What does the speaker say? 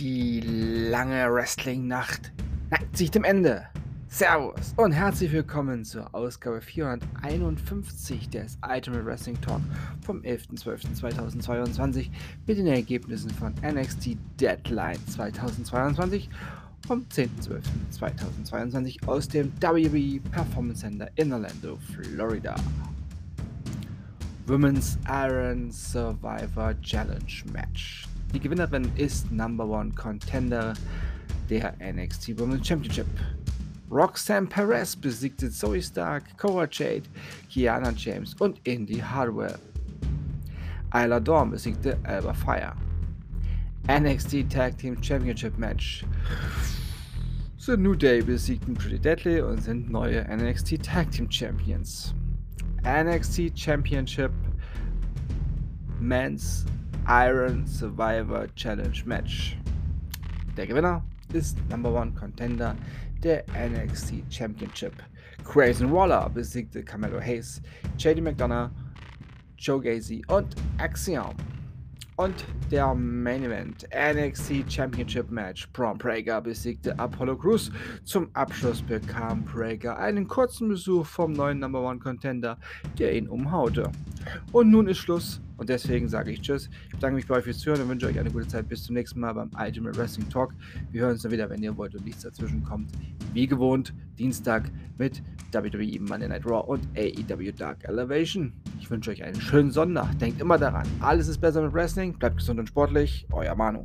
lange Wrestling-Nacht neigt sich dem Ende. Servus und herzlich willkommen zur Ausgabe 451 des Ultimate Wrestling Talk vom 11.12.2022 mit den Ergebnissen von NXT Deadline 2022 vom 10.12.2022 aus dem WWE Performance Center in Orlando, Florida. Women's Iron Survivor Challenge Match. Die Gewinnerin ist Number One Contender der NXT Women's Championship. Roxanne Perez besiegte Zoe Stark, Cora Jade, Kiana James und Indy Hardware. Isla Dawn besiegte Alba Fire. NXT Tag Team Championship Match. The New Day besiegten Pretty Deadly und sind neue NXT Tag Team Champions. NXT Championship Men's Iron Survivor Challenge Match. Der Gewinner ist Number One Contender der NXT Championship. Grayson Waller besiegte Camelo Hayes, JD McDonough, Joe Gacy und Axiom. Und der Main Event NXT Championship Match. Braun Prager besiegte Apollo Crews. Zum Abschluss bekam Prager einen kurzen Besuch vom neuen Number One Contender, der ihn umhaute. Und nun ist Schluss und deswegen sage ich Tschüss. Ich bedanke mich bei euch fürs Zuhören und wünsche euch eine gute Zeit. Bis zum nächsten Mal beim Ultimate Wrestling Talk. Wir hören uns dann wieder, wenn ihr wollt und nichts dazwischen kommt. Wie gewohnt, Dienstag mit WWE Monday Night Raw und AEW Dark Elevation. Ich wünsche euch einen schönen Sonntag. Denkt immer daran, alles ist besser mit Wrestling. Bleibt gesund und sportlich. Euer Manu.